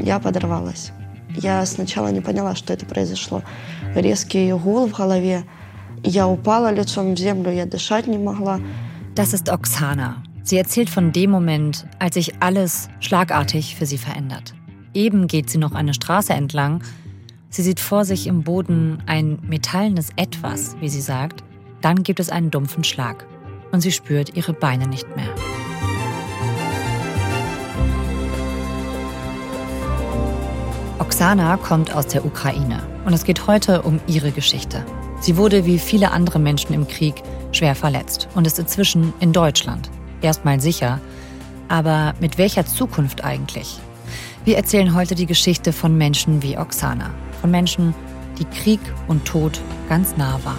я подорвалась. Я сначала не поняла, что это произошло. Резкий гул в голове. Я упала лицом в землю, я дышать не могла. Das ist Oksana. Sie erzählt von dem Moment, als sich alles schlagartig für sie verändert. Eben geht sie noch eine Straße entlang. Sie sieht vor sich im Boden ein metallenes Etwas, wie sie sagt. Dann gibt es einen dumpfen Schlag und sie spürt ihre Beine nicht mehr. Oksana kommt aus der Ukraine und es geht heute um ihre Geschichte. Sie wurde wie viele andere Menschen im Krieg schwer verletzt und ist inzwischen in Deutschland. Erstmal sicher, aber mit welcher Zukunft eigentlich? Wir erzählen heute die Geschichte von Menschen wie Oksana, von Menschen, die Krieg und Tod ganz nah waren.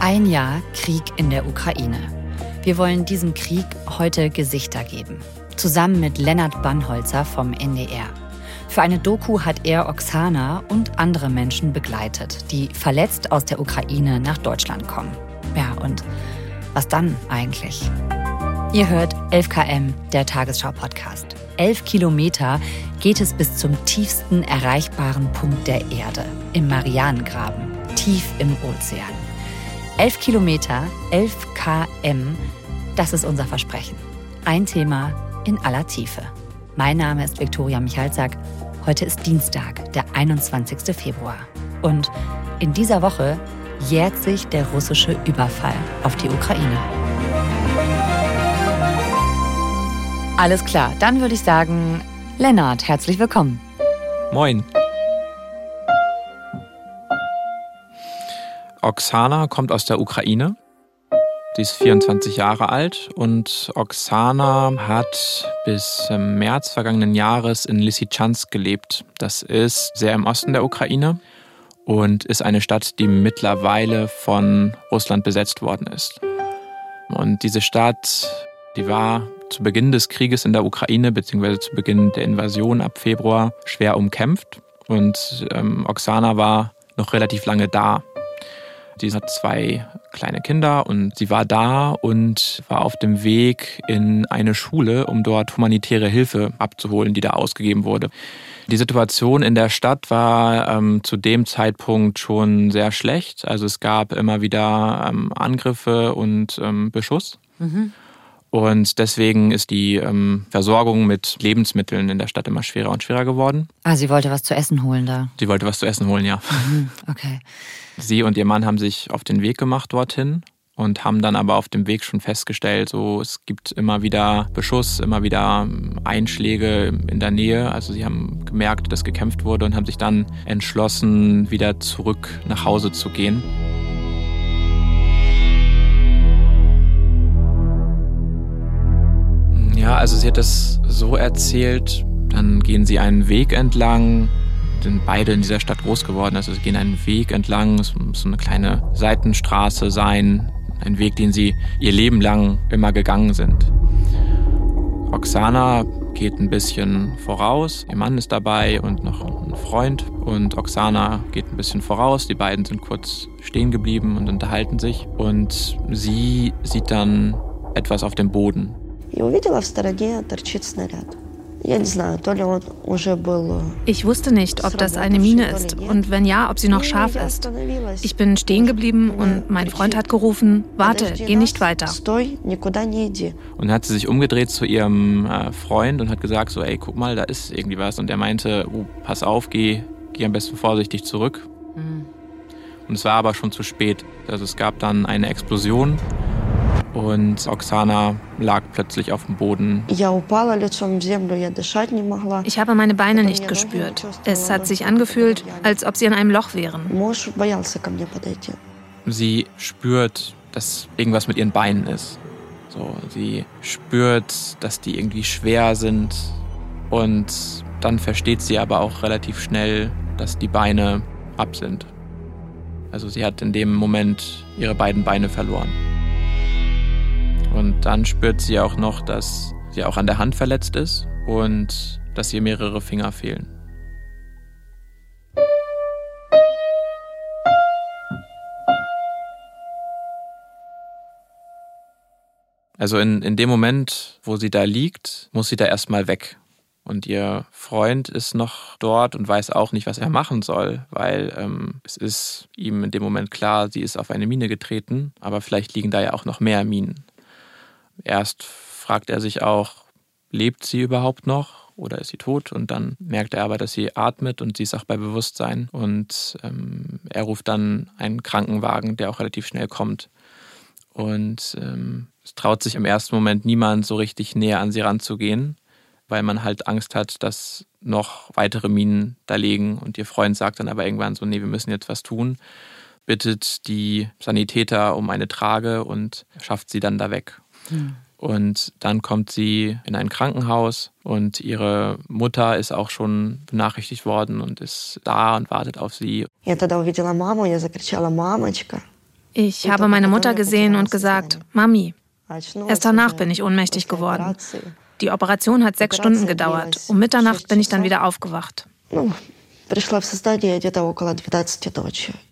Ein Jahr Krieg in der Ukraine. Wir wollen diesem Krieg heute Gesichter geben. Zusammen mit Lennart Bannholzer vom NDR. Für eine Doku hat er Oksana und andere Menschen begleitet, die verletzt aus der Ukraine nach Deutschland kommen. Ja, und was dann eigentlich? Ihr hört 11KM, der Tagesschau-Podcast. Elf Kilometer geht es bis zum tiefsten erreichbaren Punkt der Erde, im Marianengraben, tief im Ozean. Elf Kilometer, 11 km, das ist unser Versprechen. Ein Thema in aller Tiefe. Mein Name ist Viktoria Michalzack. Heute ist Dienstag, der 21. Februar. Und in dieser Woche jährt sich der russische Überfall auf die Ukraine. Alles klar, dann würde ich sagen, Lennart, herzlich willkommen. Moin. Oksana kommt aus der Ukraine. Sie ist 24 Jahre alt und Oksana hat bis März vergangenen Jahres in Lysychansk gelebt. Das ist sehr im Osten der Ukraine und ist eine Stadt, die mittlerweile von Russland besetzt worden ist. Und diese Stadt, die war zu Beginn des Krieges in der Ukraine beziehungsweise zu Beginn der Invasion ab Februar schwer umkämpft und ähm, Oksana war noch relativ lange da. Die hat zwei kleine Kinder und sie war da und war auf dem Weg in eine Schule, um dort humanitäre Hilfe abzuholen, die da ausgegeben wurde. Die Situation in der Stadt war ähm, zu dem Zeitpunkt schon sehr schlecht. Also es gab immer wieder ähm, Angriffe und ähm, Beschuss. Mhm. Und deswegen ist die ähm, Versorgung mit Lebensmitteln in der Stadt immer schwerer und schwerer geworden. Ah, sie wollte was zu essen holen da. Sie wollte was zu essen holen, ja. Mhm, okay. Sie und ihr Mann haben sich auf den Weg gemacht dorthin und haben dann aber auf dem Weg schon festgestellt, so es gibt immer wieder Beschuss, immer wieder Einschläge in der Nähe. Also sie haben gemerkt, dass gekämpft wurde und haben sich dann entschlossen, wieder zurück nach Hause zu gehen. Ja, also sie hat das so erzählt, dann gehen sie einen Weg entlang, sind beide in dieser Stadt groß geworden, also sie gehen einen Weg entlang, es muss eine kleine Seitenstraße sein, ein Weg, den sie ihr Leben lang immer gegangen sind. Oksana geht ein bisschen voraus, ihr Mann ist dabei und noch ein Freund. Und Oksana geht ein bisschen voraus, die beiden sind kurz stehen geblieben und unterhalten sich. Und sie sieht dann etwas auf dem Boden и увидела в стороне торчит снаряд. Э, ich wusste nicht, ob das eine Mine ist und wenn ja, ob sie noch scharf ist. Ich bin stehen geblieben und mein Freund hat gerufen, warte, geh nicht weiter. Und dann hat sie sich umgedreht zu ihrem äh, Freund und hat gesagt so, ey, guck mal, da ist irgendwie was. Und er meinte, oh, pass auf, geh, geh am besten vorsichtig zurück. Mhm. Und es war aber schon zu spät. Also es gab dann eine Explosion und Oksana lag plötzlich auf dem Boden. Ich habe meine Beine nicht gespürt. Es hat sich angefühlt, als ob sie in einem Loch wären. Sie spürt, dass irgendwas mit ihren Beinen ist. So, sie spürt, dass die irgendwie schwer sind und dann versteht sie aber auch relativ schnell, dass die Beine ab sind. Also sie hat in dem Moment ihre beiden Beine verloren. Und dann spürt sie auch noch, dass sie auch an der Hand verletzt ist und dass ihr mehrere Finger fehlen. Also in, in dem Moment, wo sie da liegt, muss sie da erstmal weg. Und ihr Freund ist noch dort und weiß auch nicht, was er machen soll, weil ähm, es ist ihm in dem Moment klar, sie ist auf eine Mine getreten, aber vielleicht liegen da ja auch noch mehr Minen. Erst fragt er sich auch, lebt sie überhaupt noch oder ist sie tot? Und dann merkt er aber, dass sie atmet und sie ist auch bei Bewusstsein. Und ähm, er ruft dann einen Krankenwagen, der auch relativ schnell kommt. Und ähm, es traut sich im ersten Moment niemand so richtig näher an sie ranzugehen weil man halt Angst hat, dass noch weitere Minen da liegen. Und ihr Freund sagt dann aber irgendwann so, nee, wir müssen jetzt was tun, bittet die Sanitäter um eine Trage und schafft sie dann da weg. Mhm. Und dann kommt sie in ein Krankenhaus und ihre Mutter ist auch schon benachrichtigt worden und ist da und wartet auf sie. Ich habe meine Mutter gesehen und gesagt, Mami. Erst danach bin ich ohnmächtig geworden. Die Operation hat sechs Stunden gedauert. Um Mitternacht bin ich dann wieder aufgewacht.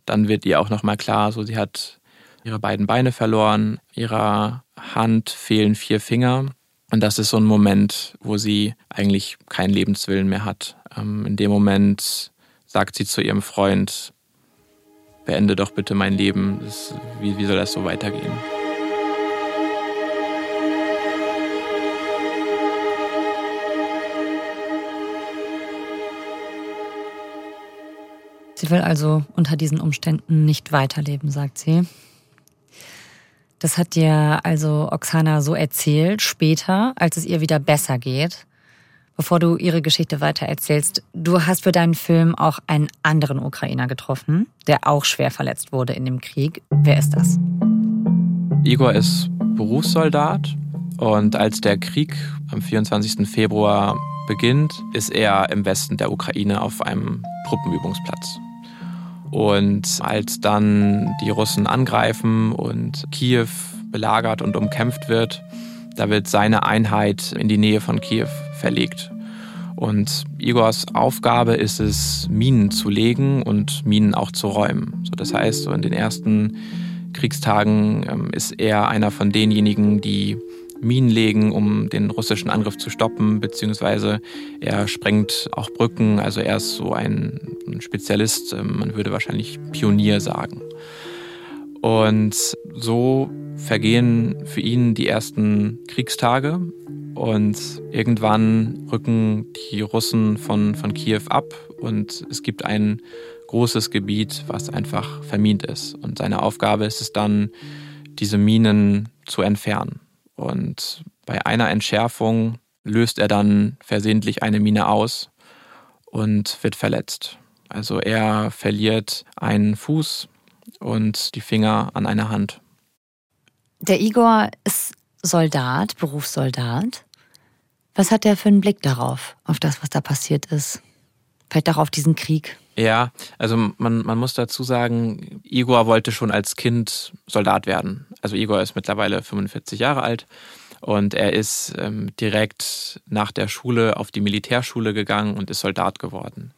Dann wird ihr auch nochmal klar, so sie hat ihre beiden Beine verloren, ihrer Hand fehlen vier Finger. Und das ist so ein Moment, wo sie eigentlich keinen Lebenswillen mehr hat. Ähm, in dem Moment sagt sie zu ihrem Freund, beende doch bitte mein Leben. wie, wie soll das so weitergehen? Sie will also unter diesen Umständen nicht weiterleben, sagt sie. Das hat dir also Oksana so erzählt, später, als es ihr wieder besser geht. Bevor du ihre Geschichte weiter erzählst, du hast für deinen Film auch einen anderen Ukrainer getroffen, der auch schwer verletzt wurde in dem Krieg. Wer ist das? Igor ist Berufssoldat und als der Krieg am 24. Februar beginnt, ist er im Westen der Ukraine auf einem Truppenübungsplatz. Und als dann die Russen angreifen und Kiew belagert und umkämpft wird, da wird seine Einheit in die Nähe von Kiew verlegt. Und Igors Aufgabe ist es, Minen zu legen und Minen auch zu räumen. So, das heißt, so in den ersten Kriegstagen ähm, ist er einer von denjenigen, die Minen legen, um den russischen Angriff zu stoppen, beziehungsweise er sprengt auch Brücken. Also er ist so ein Spezialist, ähm, man würde wahrscheinlich Pionier sagen. Und so vergehen für ihn die ersten Kriegstage und irgendwann rücken die Russen von, von Kiew ab und es gibt ein großes Gebiet, was einfach vermint ist. Und seine Aufgabe ist es dann, diese Minen zu entfernen. Und bei einer Entschärfung löst er dann versehentlich eine Mine aus und wird verletzt. Also er verliert einen Fuß und die Finger an einer Hand. Der Igor ist Soldat, Berufssoldat. Was hat er für einen Blick darauf, auf das, was da passiert ist? Vielleicht auch auf diesen Krieg? Ja, also man, man muss dazu sagen, Igor wollte schon als Kind Soldat werden. Also Igor ist mittlerweile 45 Jahre alt und er ist ähm, direkt nach der Schule auf die Militärschule gegangen und ist Soldat geworden.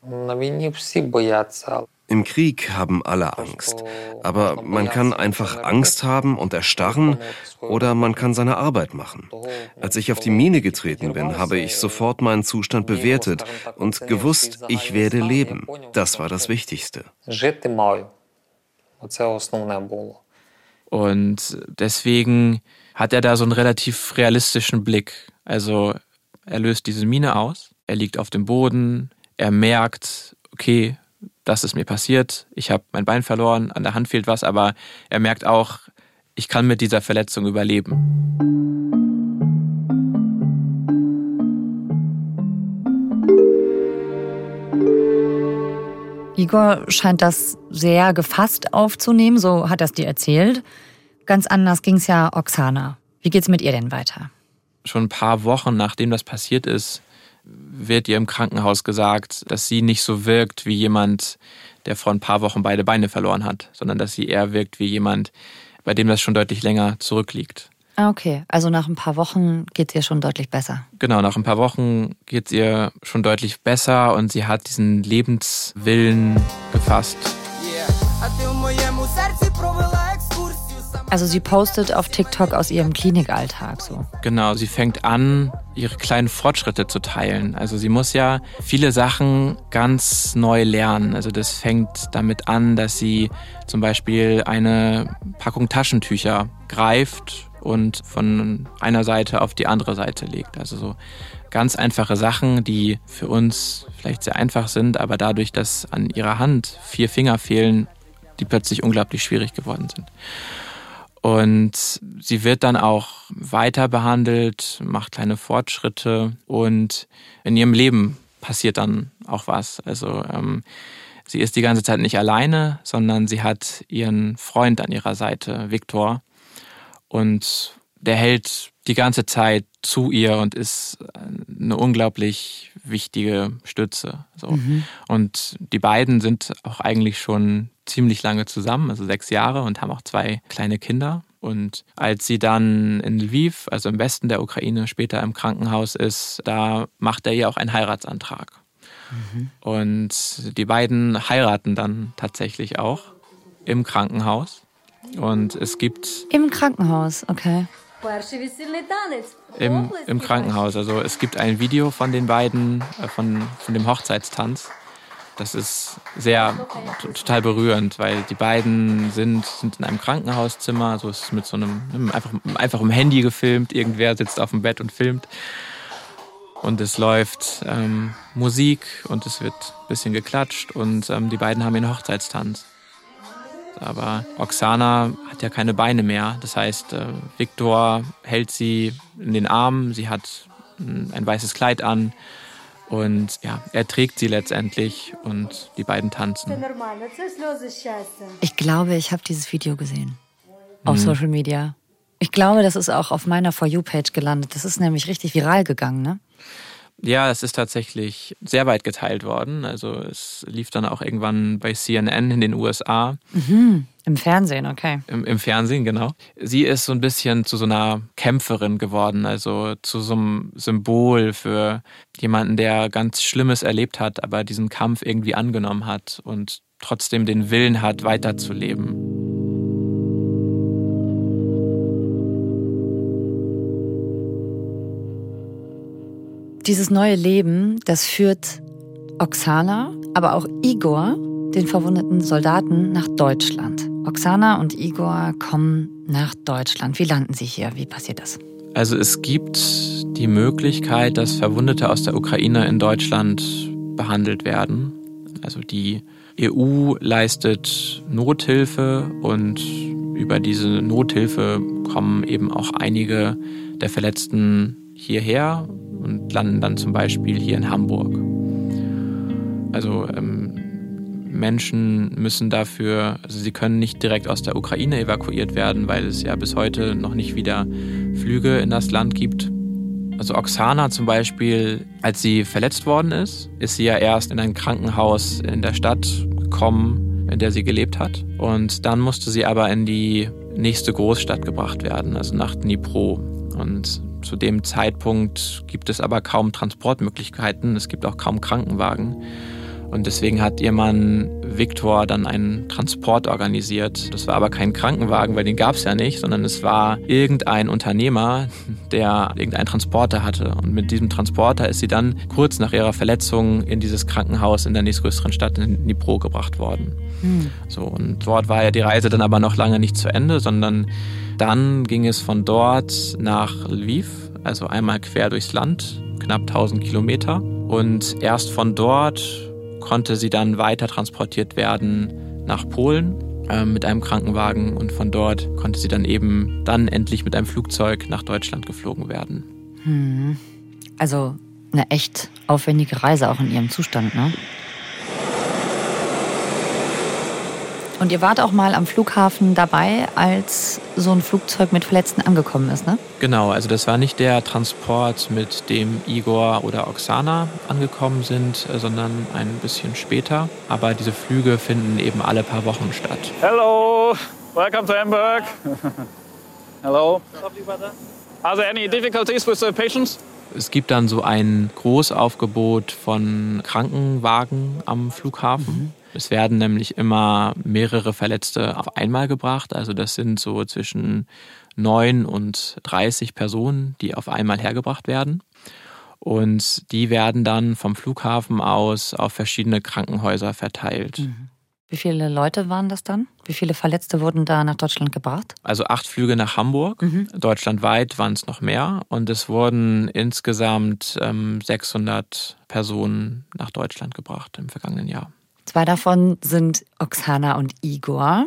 Im Krieg haben alle Angst. Aber man kann einfach Angst haben und erstarren oder man kann seine Arbeit machen. Als ich auf die Mine getreten bin, habe ich sofort meinen Zustand bewertet und gewusst, ich werde leben. Das war das Wichtigste. Und deswegen hat er da so einen relativ realistischen Blick. Also er löst diese Mine aus, er liegt auf dem Boden, er merkt, okay, das ist mir passiert, ich habe mein Bein verloren, an der Hand fehlt was, aber er merkt auch, ich kann mit dieser Verletzung überleben. Igor scheint das sehr gefasst aufzunehmen, so hat er es dir erzählt. Ganz anders ging es ja Oksana. Wie geht's mit ihr denn weiter? Schon ein paar Wochen nachdem das passiert ist, wird ihr im Krankenhaus gesagt, dass sie nicht so wirkt wie jemand, der vor ein paar Wochen beide Beine verloren hat, sondern dass sie eher wirkt wie jemand, bei dem das schon deutlich länger zurückliegt. Ah, okay. Also nach ein paar Wochen geht es ihr schon deutlich besser. Genau, nach ein paar Wochen geht es ihr schon deutlich besser und sie hat diesen Lebenswillen gefasst. Also sie postet auf TikTok aus ihrem Klinikalltag so. Genau, sie fängt an, ihre kleinen Fortschritte zu teilen. Also sie muss ja viele Sachen ganz neu lernen. Also das fängt damit an, dass sie zum Beispiel eine Packung Taschentücher greift und von einer Seite auf die andere Seite legt. Also so ganz einfache Sachen, die für uns vielleicht sehr einfach sind, aber dadurch, dass an ihrer Hand vier Finger fehlen, die plötzlich unglaublich schwierig geworden sind. Und sie wird dann auch weiter behandelt, macht kleine Fortschritte und in ihrem Leben passiert dann auch was. Also ähm, sie ist die ganze Zeit nicht alleine, sondern sie hat ihren Freund an ihrer Seite, Viktor. Und der hält die ganze Zeit zu ihr und ist eine unglaublich wichtige Stütze. So. Mhm. Und die beiden sind auch eigentlich schon ziemlich lange zusammen, also sechs Jahre und haben auch zwei kleine Kinder. Und als sie dann in Lviv, also im Westen der Ukraine, später im Krankenhaus ist, da macht er ihr auch einen Heiratsantrag. Mhm. Und die beiden heiraten dann tatsächlich auch im Krankenhaus. Und es gibt. Im Krankenhaus, okay. Im, Im Krankenhaus. Also es gibt ein Video von den beiden, äh, von, von dem Hochzeitstanz. Das ist sehr total berührend, weil die beiden sind, sind in einem Krankenhauszimmer, so ist es mit so einem, einfach, einfach im Handy gefilmt, irgendwer sitzt auf dem Bett und filmt. Und es läuft ähm, Musik und es wird ein bisschen geklatscht und ähm, die beiden haben ihren Hochzeitstanz. Aber Oksana hat ja keine Beine mehr. Das heißt, äh, Viktor hält sie in den Armen, sie hat ein weißes Kleid an und ja, er trägt sie letztendlich und die beiden tanzen. Ich glaube, ich habe dieses Video gesehen. Auf mhm. Social Media. Ich glaube, das ist auch auf meiner For You-Page gelandet. Das ist nämlich richtig viral gegangen, ne? Ja, es ist tatsächlich sehr weit geteilt worden. Also es lief dann auch irgendwann bei CNN in den USA. Mhm. Im Fernsehen, okay. Im, Im, Fernsehen, genau. Sie ist so ein bisschen zu so einer Kämpferin geworden, also zu so einem Symbol für jemanden, der ganz Schlimmes erlebt hat, aber diesen Kampf irgendwie angenommen hat und trotzdem den Willen hat, weiterzuleben. Dieses neue Leben, das führt Oksana, aber auch Igor, den verwundeten Soldaten, nach Deutschland. Oksana und Igor kommen nach Deutschland. Wie landen sie hier? Wie passiert das? Also es gibt die Möglichkeit, dass Verwundete aus der Ukraine in Deutschland behandelt werden. Also die EU leistet Nothilfe und über diese Nothilfe kommen eben auch einige der Verletzten hierher und landen dann zum Beispiel hier in Hamburg. Also ähm, Menschen müssen dafür, also sie können nicht direkt aus der Ukraine evakuiert werden, weil es ja bis heute noch nicht wieder Flüge in das Land gibt. Also Oksana zum Beispiel, als sie verletzt worden ist, ist sie ja erst in ein Krankenhaus in der Stadt gekommen, in der sie gelebt hat. Und dann musste sie aber in die nächste Großstadt gebracht werden, also nach Dnipro. Und zu dem Zeitpunkt gibt es aber kaum Transportmöglichkeiten, es gibt auch kaum Krankenwagen. Und deswegen hat ihr Mann Viktor dann einen Transport organisiert. Das war aber kein Krankenwagen, weil den gab es ja nicht, sondern es war irgendein Unternehmer, der irgendeinen Transporter hatte. Und mit diesem Transporter ist sie dann kurz nach ihrer Verletzung in dieses Krankenhaus in der nächstgrößeren Stadt in Dnipro gebracht worden. Hm. So, und dort war ja die Reise dann aber noch lange nicht zu Ende, sondern dann ging es von dort nach Lviv, also einmal quer durchs Land, knapp 1000 Kilometer. Und erst von dort konnte sie dann weiter transportiert werden nach Polen äh, mit einem Krankenwagen und von dort konnte sie dann eben dann endlich mit einem Flugzeug nach Deutschland geflogen werden. Hm. Also eine echt aufwendige Reise auch in ihrem Zustand, ne? Und ihr wart auch mal am Flughafen dabei, als so ein Flugzeug mit Verletzten angekommen ist, ne? Genau, also das war nicht der Transport, mit dem Igor oder Oksana angekommen sind, sondern ein bisschen später. Aber diese Flüge finden eben alle paar Wochen statt. Hello, welcome to Hamburg. Hello. Are there any difficulties with the patients? Es gibt dann so ein Großaufgebot von Krankenwagen am Flughafen. Es werden nämlich immer mehrere Verletzte auf einmal gebracht. Also das sind so zwischen 9 und 30 Personen, die auf einmal hergebracht werden. Und die werden dann vom Flughafen aus auf verschiedene Krankenhäuser verteilt. Mhm. Wie viele Leute waren das dann? Wie viele Verletzte wurden da nach Deutschland gebracht? Also acht Flüge nach Hamburg. Mhm. Deutschlandweit waren es noch mehr. Und es wurden insgesamt ähm, 600 Personen nach Deutschland gebracht im vergangenen Jahr. Zwei davon sind Oksana und Igor.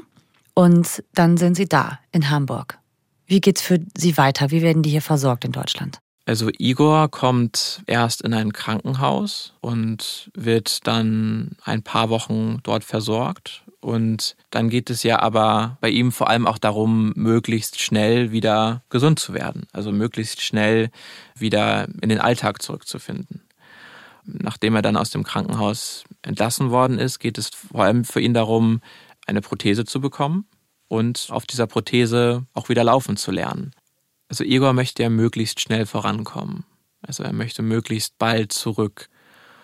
Und dann sind sie da in Hamburg. Wie geht's für sie weiter? Wie werden die hier versorgt in Deutschland? Also Igor kommt erst in ein Krankenhaus und wird dann ein paar Wochen dort versorgt. Und dann geht es ja aber bei ihm vor allem auch darum, möglichst schnell wieder gesund zu werden. Also möglichst schnell wieder in den Alltag zurückzufinden. Nachdem er dann aus dem Krankenhaus entlassen worden ist, geht es vor allem für ihn darum, eine Prothese zu bekommen und auf dieser Prothese auch wieder laufen zu lernen. Also Igor möchte ja möglichst schnell vorankommen. Also er möchte möglichst bald zurück.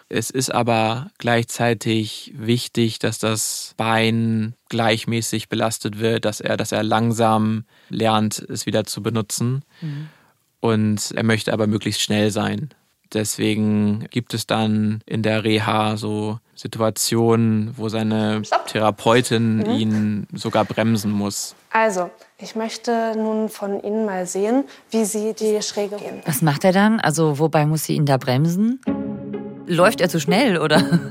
Es ist aber gleichzeitig wichtig, dass das Bein gleichmäßig belastet wird, dass er, dass er langsam lernt, es wieder zu benutzen. Mhm. Und er möchte aber möglichst schnell sein. Deswegen gibt es dann in der Reha so Situationen, wo seine Therapeutin mhm. ihn sogar bremsen muss. Also, ich möchte nun von Ihnen mal sehen, wie Sie die Schräge gehen. Was macht er dann? Also, wobei muss sie ihn da bremsen? Läuft er zu schnell, oder?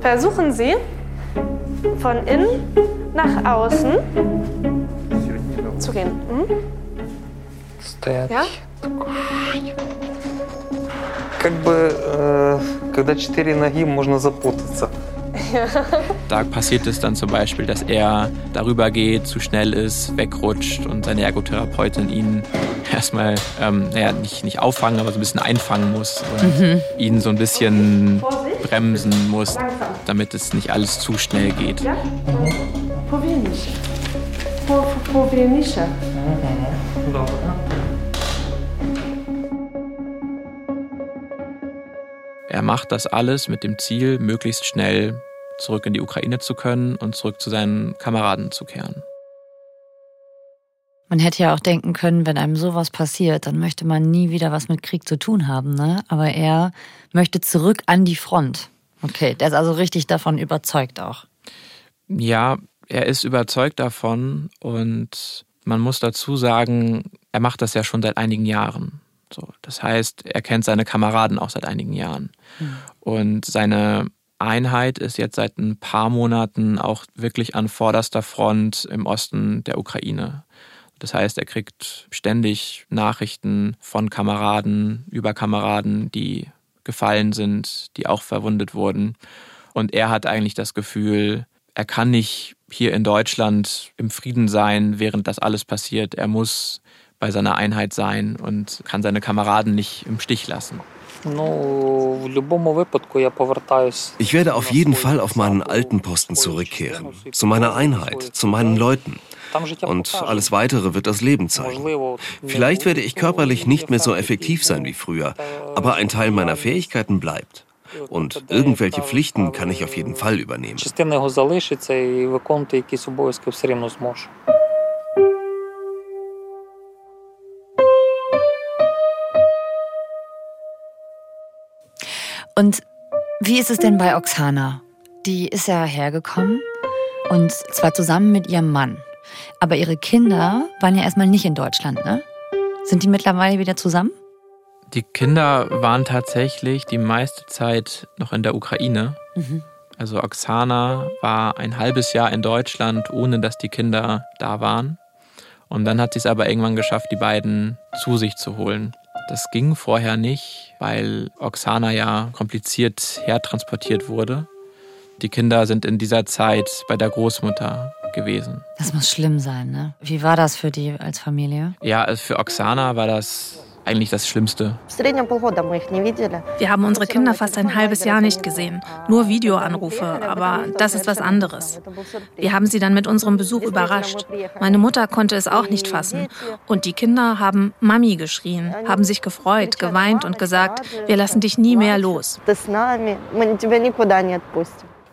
Versuchen Sie von innen nach außen zu gehen. Hm? Ja? Как бы, э, когда четыре ноги, можно запутаться. Da passiert es dann zum Beispiel, dass er darüber geht, zu schnell ist, wegrutscht und seine Ergotherapeutin ihn erstmal, ähm, naja, nicht, nicht auffangen, aber so ein bisschen einfangen muss und mhm. ihn so ein bisschen bremsen muss, damit es nicht alles zu schnell geht. Ja? Powinniście. Powinniście. Er Macht das alles mit dem Ziel, möglichst schnell zurück in die Ukraine zu können und zurück zu seinen Kameraden zu kehren. Man hätte ja auch denken können, wenn einem sowas passiert, dann möchte man nie wieder was mit Krieg zu tun haben, ne? Aber er möchte zurück an die Front. Okay, der ist also richtig davon überzeugt auch. Ja, er ist überzeugt davon und man muss dazu sagen, er macht das ja schon seit einigen Jahren. So, das heißt, er kennt seine Kameraden auch seit einigen Jahren. Mhm. Und seine Einheit ist jetzt seit ein paar Monaten auch wirklich an vorderster Front im Osten der Ukraine. Das heißt, er kriegt ständig Nachrichten von Kameraden über Kameraden, die gefallen sind, die auch verwundet wurden. Und er hat eigentlich das Gefühl, er kann nicht hier in Deutschland im Frieden sein, während das alles passiert. Er muss bei seiner Einheit sein und kann seine Kameraden nicht im Stich lassen. Ich werde auf jeden Fall auf meinen alten Posten zurückkehren, zu meiner Einheit, zu meinen Leuten. Und alles Weitere wird das Leben zeigen. Vielleicht werde ich körperlich nicht mehr so effektiv sein wie früher, aber ein Teil meiner Fähigkeiten bleibt. Und irgendwelche Pflichten kann ich auf jeden Fall übernehmen. Und wie ist es denn bei Oksana? Die ist ja hergekommen und zwar zusammen mit ihrem Mann. Aber ihre Kinder waren ja erstmal nicht in Deutschland, ne? Sind die mittlerweile wieder zusammen? Die Kinder waren tatsächlich die meiste Zeit noch in der Ukraine. Mhm. Also Oksana war ein halbes Jahr in Deutschland, ohne dass die Kinder da waren. Und dann hat sie es aber irgendwann geschafft, die beiden zu sich zu holen. Das ging vorher nicht, weil Oksana ja kompliziert hertransportiert wurde. Die Kinder sind in dieser Zeit bei der Großmutter gewesen. Das muss schlimm sein, ne? Wie war das für die als Familie? Ja, also für Oksana war das eigentlich das Schlimmste? Wir haben unsere Kinder fast ein halbes Jahr nicht gesehen. Nur Videoanrufe, aber das ist was anderes. Wir haben sie dann mit unserem Besuch überrascht. Meine Mutter konnte es auch nicht fassen. Und die Kinder haben Mami geschrien, haben sich gefreut, geweint und gesagt, wir lassen dich nie mehr los.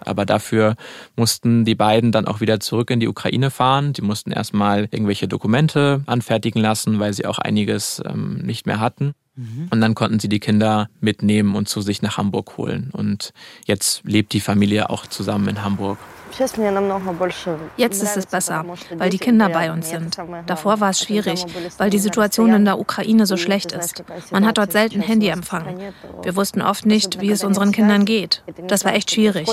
Aber dafür mussten die beiden dann auch wieder zurück in die Ukraine fahren. Die mussten erstmal irgendwelche Dokumente anfertigen lassen, weil sie auch einiges ähm, nicht mehr hatten. Mhm. Und dann konnten sie die Kinder mitnehmen und zu sich nach Hamburg holen. Und jetzt lebt die Familie auch zusammen in Hamburg. Jetzt ist es besser, weil die Kinder bei uns sind. Davor war es schwierig, weil die Situation in der Ukraine so schlecht ist. Man hat dort selten Handyempfang. Wir wussten oft nicht, wie es unseren Kindern geht. Das war echt schwierig.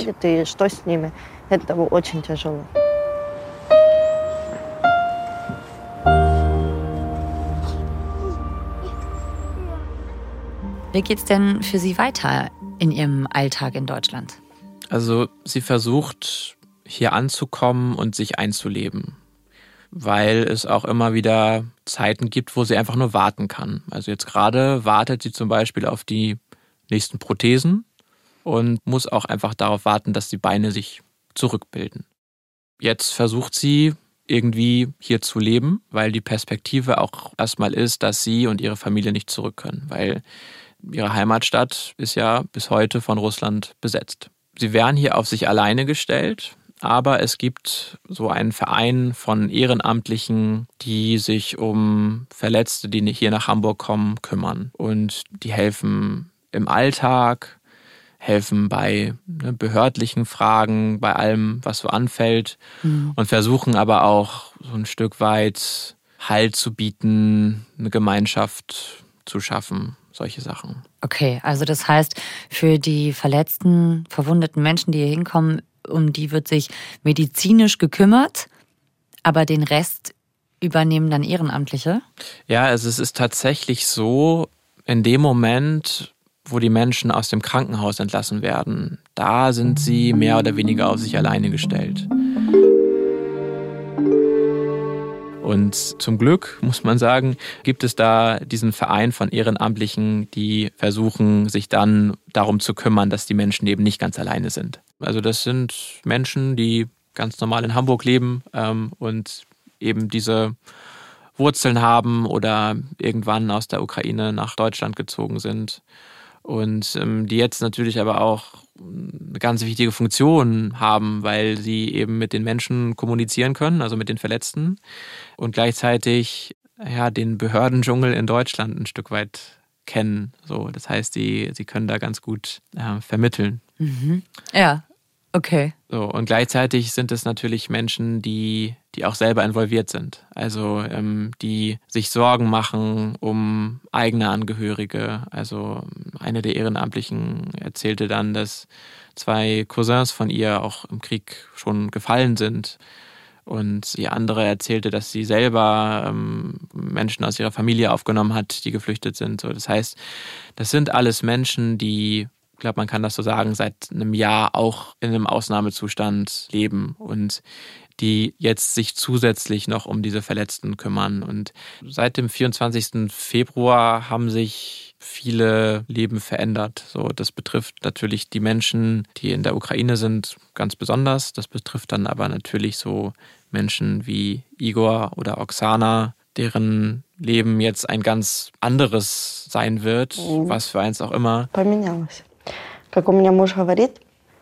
Wie geht's denn für Sie weiter in Ihrem Alltag in Deutschland? Also sie versucht hier anzukommen und sich einzuleben. Weil es auch immer wieder Zeiten gibt, wo sie einfach nur warten kann. Also jetzt gerade wartet sie zum Beispiel auf die nächsten Prothesen und muss auch einfach darauf warten, dass die Beine sich zurückbilden. Jetzt versucht sie irgendwie hier zu leben, weil die Perspektive auch erstmal ist, dass sie und ihre Familie nicht zurück können, weil ihre Heimatstadt ist ja bis heute von Russland besetzt. Sie werden hier auf sich alleine gestellt, aber es gibt so einen Verein von Ehrenamtlichen, die sich um Verletzte, die hier nach Hamburg kommen, kümmern. Und die helfen im Alltag, helfen bei ne, behördlichen Fragen, bei allem, was so anfällt mhm. und versuchen aber auch so ein Stück weit Halt zu bieten, eine Gemeinschaft zu schaffen, solche Sachen. Okay, also das heißt, für die verletzten, verwundeten Menschen, die hier hinkommen, um die wird sich medizinisch gekümmert, aber den Rest übernehmen dann Ehrenamtliche? Ja, also es ist tatsächlich so, in dem Moment, wo die Menschen aus dem Krankenhaus entlassen werden, da sind sie mehr oder weniger auf sich alleine gestellt. Und zum Glück, muss man sagen, gibt es da diesen Verein von Ehrenamtlichen, die versuchen, sich dann darum zu kümmern, dass die Menschen eben nicht ganz alleine sind. Also das sind Menschen, die ganz normal in Hamburg leben ähm, und eben diese Wurzeln haben oder irgendwann aus der Ukraine nach Deutschland gezogen sind und ähm, die jetzt natürlich aber auch eine ganz wichtige Funktion haben, weil sie eben mit den Menschen kommunizieren können, also mit den Verletzten und gleichzeitig ja den Behördendschungel in Deutschland ein Stück weit kennen. So, das heißt, sie, sie können da ganz gut äh, vermitteln. Mhm. Ja, Okay. So, und gleichzeitig sind es natürlich Menschen, die, die auch selber involviert sind. Also ähm, die sich Sorgen machen um eigene Angehörige. Also eine der Ehrenamtlichen erzählte dann, dass zwei Cousins von ihr auch im Krieg schon gefallen sind. Und die andere erzählte, dass sie selber ähm, Menschen aus ihrer Familie aufgenommen hat, die geflüchtet sind. So, das heißt, das sind alles Menschen, die ich glaube, man kann das so sagen, seit einem Jahr auch in einem Ausnahmezustand leben und die jetzt sich zusätzlich noch um diese Verletzten kümmern. Und seit dem 24. Februar haben sich viele Leben verändert. So, das betrifft natürlich die Menschen, die in der Ukraine sind, ganz besonders. Das betrifft dann aber natürlich so Menschen wie Igor oder Oksana, deren Leben jetzt ein ganz anderes sein wird, mhm. was für eins auch immer.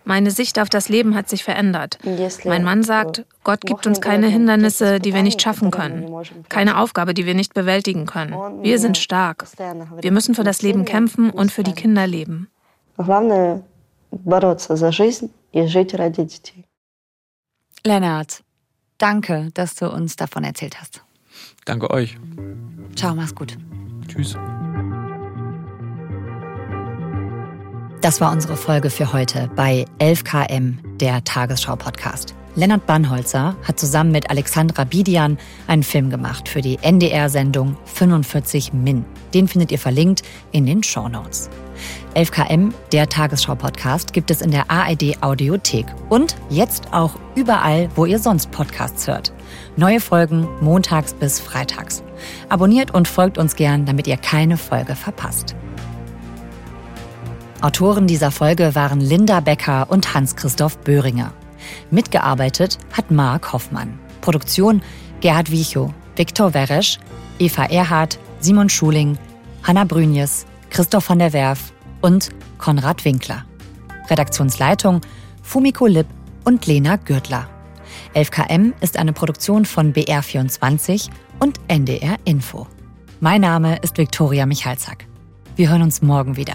Meine Sicht auf das Leben hat sich verändert. Mein Mann sagt, Gott gibt uns keine Hindernisse, die wir nicht schaffen können, keine Aufgabe, die wir nicht bewältigen können. Wir sind stark. Wir müssen für das Leben kämpfen und für die Kinder leben. Lennart, danke, dass du uns davon erzählt hast. Danke euch. Ciao, mach's gut. Tschüss. Das war unsere Folge für heute bei 11KM, der Tagesschau-Podcast. Lennart Bannholzer hat zusammen mit Alexandra Bidian einen Film gemacht für die NDR-Sendung 45 Min. Den findet ihr verlinkt in den Show Notes. 11KM, der Tagesschau-Podcast, gibt es in der ARD Audiothek und jetzt auch überall, wo ihr sonst Podcasts hört. Neue Folgen montags bis freitags. Abonniert und folgt uns gern, damit ihr keine Folge verpasst. Autoren dieser Folge waren Linda Becker und Hans-Christoph Böhringer. Mitgearbeitet hat Marc Hoffmann. Produktion Gerhard Wiechow, Viktor Weresch, Eva Erhardt, Simon Schuling, Hanna Brünjes, Christoph von der Werf und Konrad Winkler. Redaktionsleitung Fumiko Lipp und Lena Gürtler. 11KM ist eine Produktion von BR24 und NDR Info. Mein Name ist Viktoria Michalzack. Wir hören uns morgen wieder.